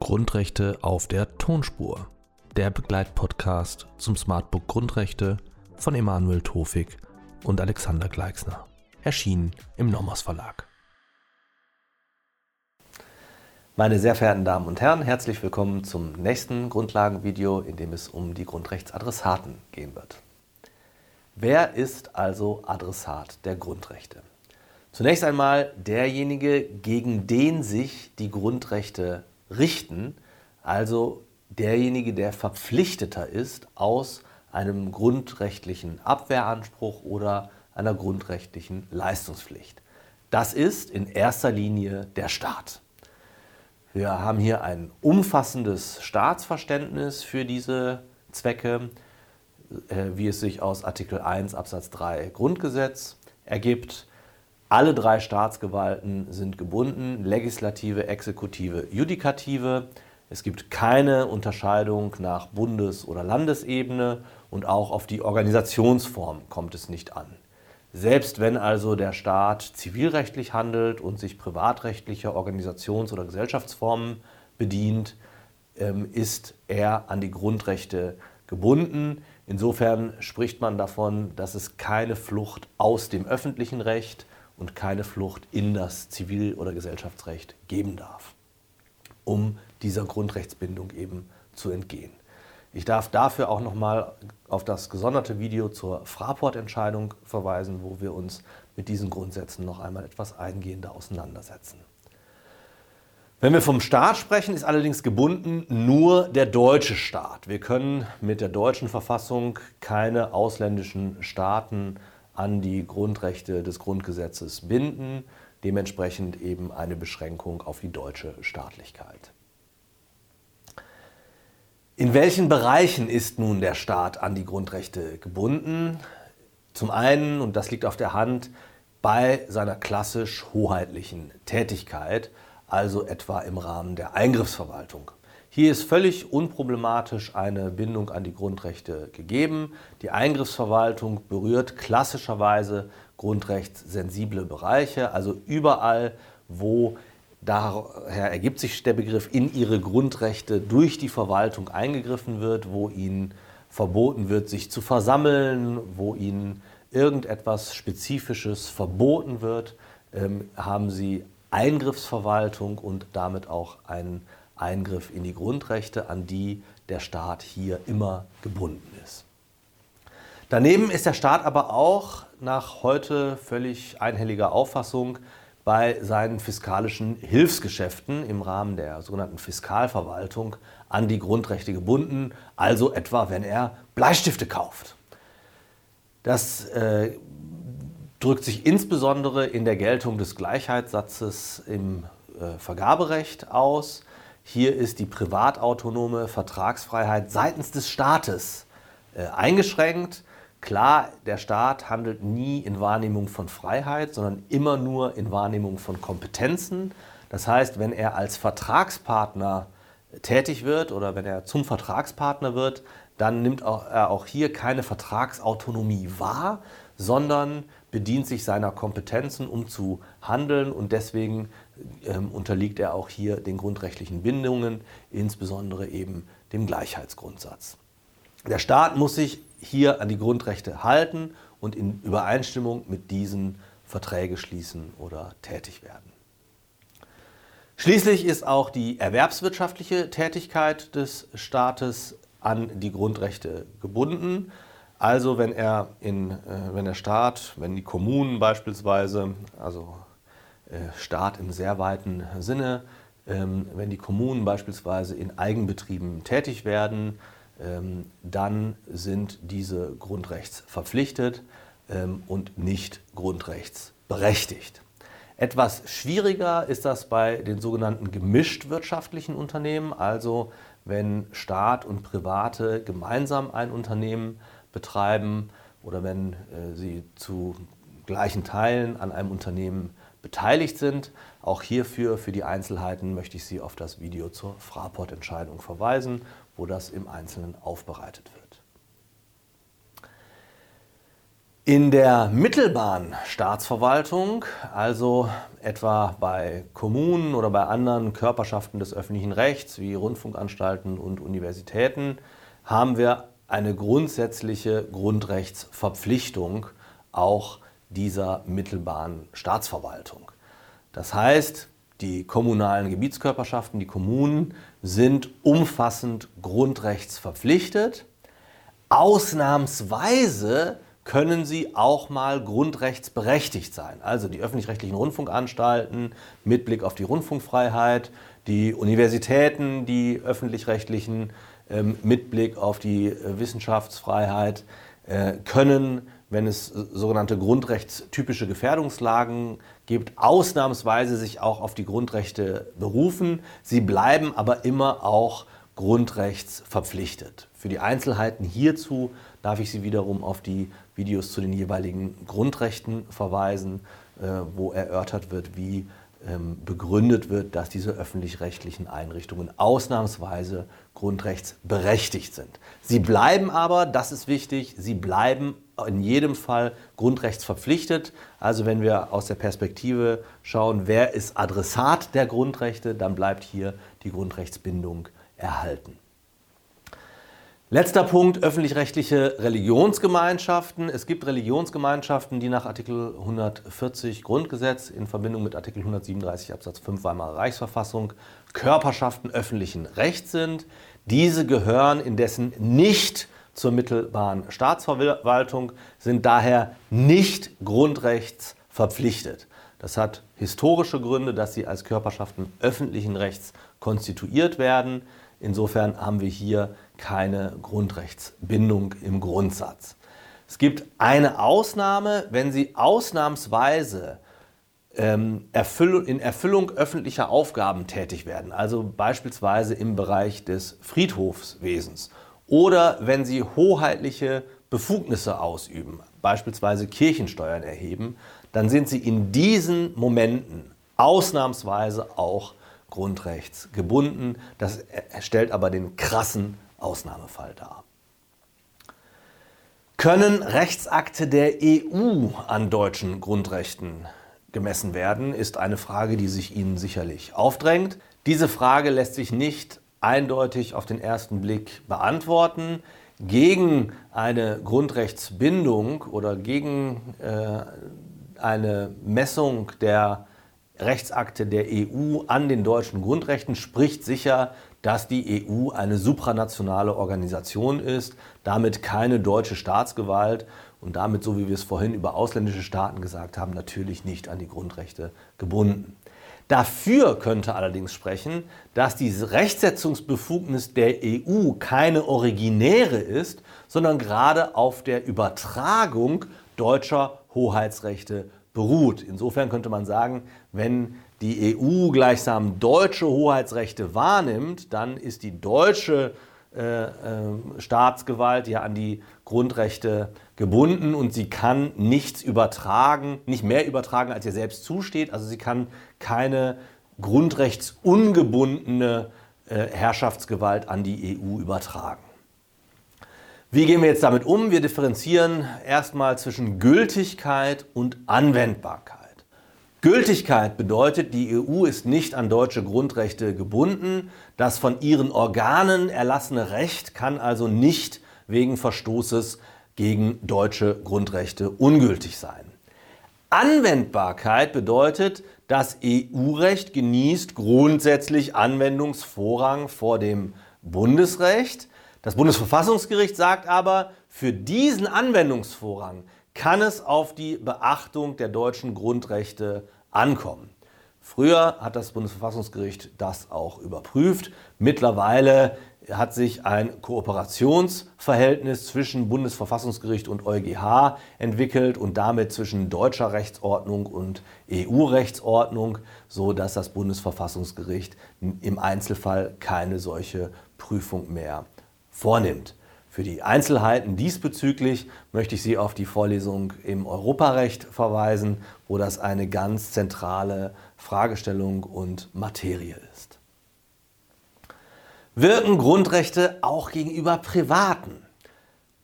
Grundrechte auf der Tonspur. Der Begleitpodcast zum Smartbook Grundrechte von Emanuel Tofik und Alexander Gleixner. Erschienen im Nomos Verlag. Meine sehr verehrten Damen und Herren, herzlich willkommen zum nächsten Grundlagenvideo, in dem es um die Grundrechtsadressaten gehen wird. Wer ist also Adressat der Grundrechte? Zunächst einmal derjenige, gegen den sich die Grundrechte richten, also derjenige, der verpflichteter ist, aus einem grundrechtlichen Abwehranspruch oder einer grundrechtlichen Leistungspflicht. Das ist in erster Linie der Staat. Wir haben hier ein umfassendes Staatsverständnis für diese Zwecke, wie es sich aus Artikel 1 Absatz 3 Grundgesetz ergibt. Alle drei Staatsgewalten sind gebunden, Legislative, Exekutive, Judikative. Es gibt keine Unterscheidung nach Bundes- oder Landesebene und auch auf die Organisationsform kommt es nicht an. Selbst wenn also der Staat zivilrechtlich handelt und sich privatrechtlicher Organisations- oder Gesellschaftsformen bedient, ähm, ist er an die Grundrechte gebunden. Insofern spricht man davon, dass es keine Flucht aus dem öffentlichen Recht und keine Flucht in das Zivil- oder Gesellschaftsrecht geben darf, um dieser Grundrechtsbindung eben zu entgehen. Ich darf dafür auch nochmal auf das gesonderte Video zur Fraport-Entscheidung verweisen, wo wir uns mit diesen Grundsätzen noch einmal etwas eingehender auseinandersetzen. Wenn wir vom Staat sprechen, ist allerdings gebunden nur der deutsche Staat. Wir können mit der deutschen Verfassung keine ausländischen Staaten an die Grundrechte des Grundgesetzes binden, dementsprechend eben eine Beschränkung auf die deutsche Staatlichkeit. In welchen Bereichen ist nun der Staat an die Grundrechte gebunden? Zum einen, und das liegt auf der Hand, bei seiner klassisch hoheitlichen Tätigkeit, also etwa im Rahmen der Eingriffsverwaltung. Hier ist völlig unproblematisch eine Bindung an die Grundrechte gegeben. Die Eingriffsverwaltung berührt klassischerweise grundrechtssensible Bereiche, also überall, wo daher ergibt sich der Begriff in ihre Grundrechte durch die Verwaltung eingegriffen wird, wo ihnen verboten wird, sich zu versammeln, wo ihnen irgendetwas Spezifisches verboten wird, ähm, haben sie Eingriffsverwaltung und damit auch einen Eingriff in die Grundrechte, an die der Staat hier immer gebunden ist. Daneben ist der Staat aber auch nach heute völlig einhelliger Auffassung bei seinen fiskalischen Hilfsgeschäften im Rahmen der sogenannten Fiskalverwaltung an die Grundrechte gebunden, also etwa wenn er Bleistifte kauft. Das äh, drückt sich insbesondere in der Geltung des Gleichheitssatzes im äh, Vergaberecht aus. Hier ist die privatautonome Vertragsfreiheit seitens des Staates äh, eingeschränkt. Klar, der Staat handelt nie in Wahrnehmung von Freiheit, sondern immer nur in Wahrnehmung von Kompetenzen. Das heißt, wenn er als Vertragspartner tätig wird oder wenn er zum Vertragspartner wird, dann nimmt er auch hier keine Vertragsautonomie wahr, sondern bedient sich seiner Kompetenzen, um zu handeln und deswegen ähm, unterliegt er auch hier den grundrechtlichen Bindungen, insbesondere eben dem Gleichheitsgrundsatz. Der Staat muss sich hier an die Grundrechte halten und in Übereinstimmung mit diesen Verträge schließen oder tätig werden. Schließlich ist auch die erwerbswirtschaftliche Tätigkeit des Staates an die Grundrechte gebunden. Also wenn er in, äh, wenn der Staat, wenn die Kommunen beispielsweise, also äh, Staat im sehr weiten Sinne, ähm, wenn die Kommunen beispielsweise in Eigenbetrieben tätig werden, ähm, dann sind diese grundrechtsverpflichtet ähm, und nicht grundrechtsberechtigt. Etwas schwieriger ist das bei den sogenannten gemischt wirtschaftlichen Unternehmen, also wenn Staat und Private gemeinsam ein Unternehmen betreiben oder wenn äh, sie zu gleichen Teilen an einem Unternehmen beteiligt sind. Auch hierfür, für die Einzelheiten, möchte ich Sie auf das Video zur Fraport-Entscheidung verweisen wo das im Einzelnen aufbereitet wird. In der mittelbaren Staatsverwaltung, also etwa bei Kommunen oder bei anderen Körperschaften des öffentlichen Rechts wie Rundfunkanstalten und Universitäten, haben wir eine grundsätzliche Grundrechtsverpflichtung auch dieser mittelbaren Staatsverwaltung. Das heißt, die kommunalen Gebietskörperschaften, die Kommunen, sind umfassend grundrechtsverpflichtet. Ausnahmsweise können sie auch mal grundrechtsberechtigt sein. Also die öffentlich-rechtlichen Rundfunkanstalten mit Blick auf die Rundfunkfreiheit, die Universitäten, die öffentlich-rechtlichen ähm, mit Blick auf die äh, Wissenschaftsfreiheit äh, können, wenn es sogenannte grundrechtstypische Gefährdungslagen gibt, ausnahmsweise sich auch auf die Grundrechte berufen. Sie bleiben aber immer auch grundrechtsverpflichtet. Für die Einzelheiten hierzu darf ich Sie wiederum auf die Videos zu den jeweiligen Grundrechten verweisen, äh, wo erörtert wird, wie ähm, begründet wird, dass diese öffentlich-rechtlichen Einrichtungen ausnahmsweise grundrechtsberechtigt sind. Sie bleiben aber, das ist wichtig, sie bleiben in jedem Fall grundrechtsverpflichtet. Also wenn wir aus der Perspektive schauen, wer ist Adressat der Grundrechte, dann bleibt hier die Grundrechtsbindung erhalten. Letzter Punkt, öffentlich-rechtliche Religionsgemeinschaften. Es gibt Religionsgemeinschaften, die nach Artikel 140 Grundgesetz in Verbindung mit Artikel 137 Absatz 5 Weimarer Reichsverfassung Körperschaften öffentlichen Rechts sind. Diese gehören indessen nicht zur mittelbaren Staatsverwaltung, sind daher nicht grundrechtsverpflichtet. Das hat historische Gründe, dass sie als Körperschaften öffentlichen Rechts konstituiert werden. Insofern haben wir hier keine Grundrechtsbindung im Grundsatz. Es gibt eine Ausnahme, wenn Sie ausnahmsweise ähm, in Erfüllung öffentlicher Aufgaben tätig werden, also beispielsweise im Bereich des Friedhofswesens oder wenn Sie hoheitliche Befugnisse ausüben, beispielsweise Kirchensteuern erheben, dann sind Sie in diesen Momenten ausnahmsweise auch grundrechtsgebunden. Das stellt aber den krassen Ausnahmefall dar. Können Rechtsakte der EU an deutschen Grundrechten gemessen werden, ist eine Frage, die sich Ihnen sicherlich aufdrängt. Diese Frage lässt sich nicht eindeutig auf den ersten Blick beantworten. Gegen eine Grundrechtsbindung oder gegen äh, eine Messung der Rechtsakte der EU an den deutschen Grundrechten spricht sicher, dass die EU eine supranationale Organisation ist, damit keine deutsche Staatsgewalt und damit, so wie wir es vorhin über ausländische Staaten gesagt haben, natürlich nicht an die Grundrechte gebunden. Dafür könnte allerdings sprechen, dass diese Rechtsetzungsbefugnis der EU keine originäre ist, sondern gerade auf der Übertragung deutscher Hoheitsrechte beruht. Insofern könnte man sagen, wenn die EU gleichsam deutsche Hoheitsrechte wahrnimmt, dann ist die deutsche äh, äh, Staatsgewalt ja an die Grundrechte gebunden und sie kann nichts übertragen, nicht mehr übertragen, als ihr selbst zusteht. Also sie kann keine grundrechtsungebundene äh, Herrschaftsgewalt an die EU übertragen. Wie gehen wir jetzt damit um? Wir differenzieren erstmal zwischen Gültigkeit und Anwendbarkeit. Gültigkeit bedeutet, die EU ist nicht an deutsche Grundrechte gebunden. Das von ihren Organen erlassene Recht kann also nicht wegen Verstoßes gegen deutsche Grundrechte ungültig sein. Anwendbarkeit bedeutet, das EU-Recht genießt grundsätzlich Anwendungsvorrang vor dem Bundesrecht. Das Bundesverfassungsgericht sagt aber, für diesen Anwendungsvorrang kann es auf die Beachtung der deutschen Grundrechte ankommen. Früher hat das Bundesverfassungsgericht das auch überprüft. Mittlerweile hat sich ein Kooperationsverhältnis zwischen Bundesverfassungsgericht und EuGH entwickelt und damit zwischen deutscher Rechtsordnung und EU-Rechtsordnung, so dass das Bundesverfassungsgericht im Einzelfall keine solche Prüfung mehr vornimmt. Für die Einzelheiten diesbezüglich möchte ich Sie auf die Vorlesung im Europarecht verweisen, wo das eine ganz zentrale Fragestellung und Materie ist. Wirken Grundrechte auch gegenüber Privaten?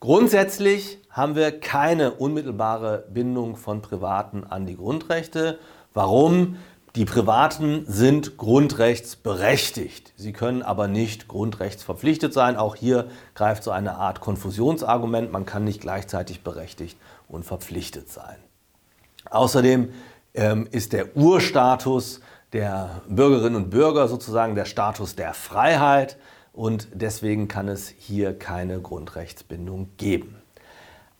Grundsätzlich haben wir keine unmittelbare Bindung von Privaten an die Grundrechte. Warum? Die Privaten sind grundrechtsberechtigt. Sie können aber nicht grundrechtsverpflichtet sein. Auch hier greift so eine Art Konfusionsargument. Man kann nicht gleichzeitig berechtigt und verpflichtet sein. Außerdem ähm, ist der Urstatus der Bürgerinnen und Bürger sozusagen der Status der Freiheit und deswegen kann es hier keine Grundrechtsbindung geben.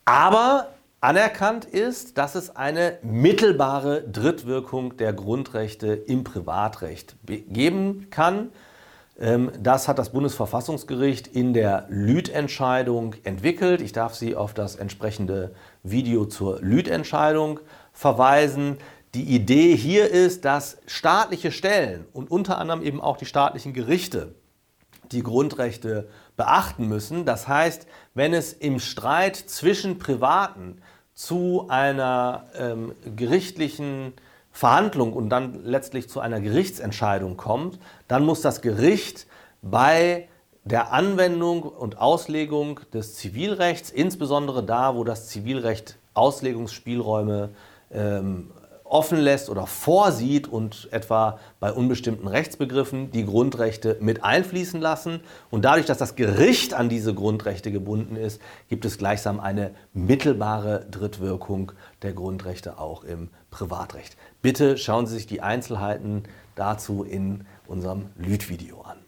Aber anerkannt ist, dass es eine mittelbare Drittwirkung der Grundrechte im Privatrecht geben kann. Ähm, das hat das Bundesverfassungsgericht in der Lüth-Entscheidung entwickelt. Ich darf Sie auf das entsprechende Video zur Lüth-Entscheidung verweisen. Die Idee hier ist, dass staatliche Stellen und unter anderem eben auch die staatlichen Gerichte die Grundrechte beachten müssen. Das heißt, wenn es im Streit zwischen Privaten zu einer ähm, gerichtlichen Verhandlung und dann letztlich zu einer Gerichtsentscheidung kommt, dann muss das Gericht bei der Anwendung und Auslegung des Zivilrechts, insbesondere da, wo das Zivilrecht Auslegungsspielräume ähm, offen lässt oder vorsieht und etwa bei unbestimmten Rechtsbegriffen die Grundrechte mit einfließen lassen. Und dadurch, dass das Gericht an diese Grundrechte gebunden ist, gibt es gleichsam eine mittelbare Drittwirkung der Grundrechte auch im Privatrecht. Bitte schauen Sie sich die Einzelheiten dazu in unserem Lüd-Video an.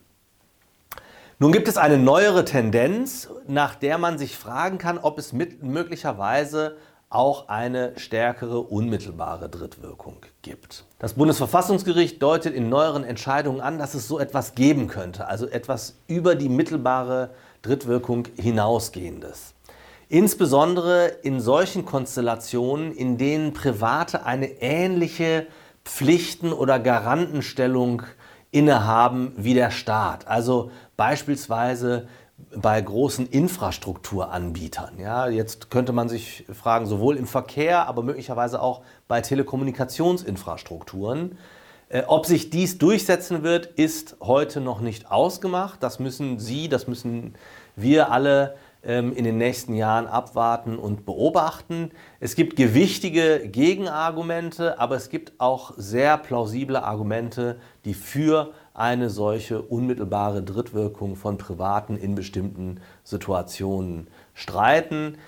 Nun gibt es eine neuere Tendenz, nach der man sich fragen kann, ob es möglicherweise auch eine stärkere unmittelbare Drittwirkung gibt. Das Bundesverfassungsgericht deutet in neueren Entscheidungen an, dass es so etwas geben könnte, also etwas über die mittelbare Drittwirkung hinausgehendes. Insbesondere in solchen Konstellationen, in denen Private eine ähnliche Pflichten- oder Garantenstellung innehaben wie der Staat. Also beispielsweise bei großen Infrastrukturanbietern. Ja, jetzt könnte man sich fragen, sowohl im Verkehr, aber möglicherweise auch bei Telekommunikationsinfrastrukturen. Äh, ob sich dies durchsetzen wird, ist heute noch nicht ausgemacht. Das müssen Sie, das müssen wir alle ähm, in den nächsten Jahren abwarten und beobachten. Es gibt gewichtige Gegenargumente, aber es gibt auch sehr plausible Argumente, die für eine solche unmittelbare Drittwirkung von Privaten in bestimmten Situationen streiten,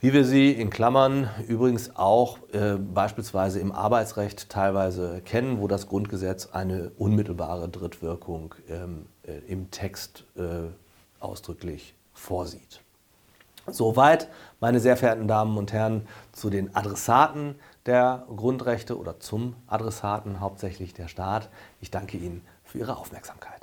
wie wir sie in Klammern übrigens auch äh, beispielsweise im Arbeitsrecht teilweise kennen, wo das Grundgesetz eine unmittelbare Drittwirkung ähm, äh, im Text äh, ausdrücklich vorsieht. Soweit, meine sehr verehrten Damen und Herren, zu den Adressaten der Grundrechte oder zum Adressaten hauptsächlich der Staat. Ich danke Ihnen für Ihre Aufmerksamkeit.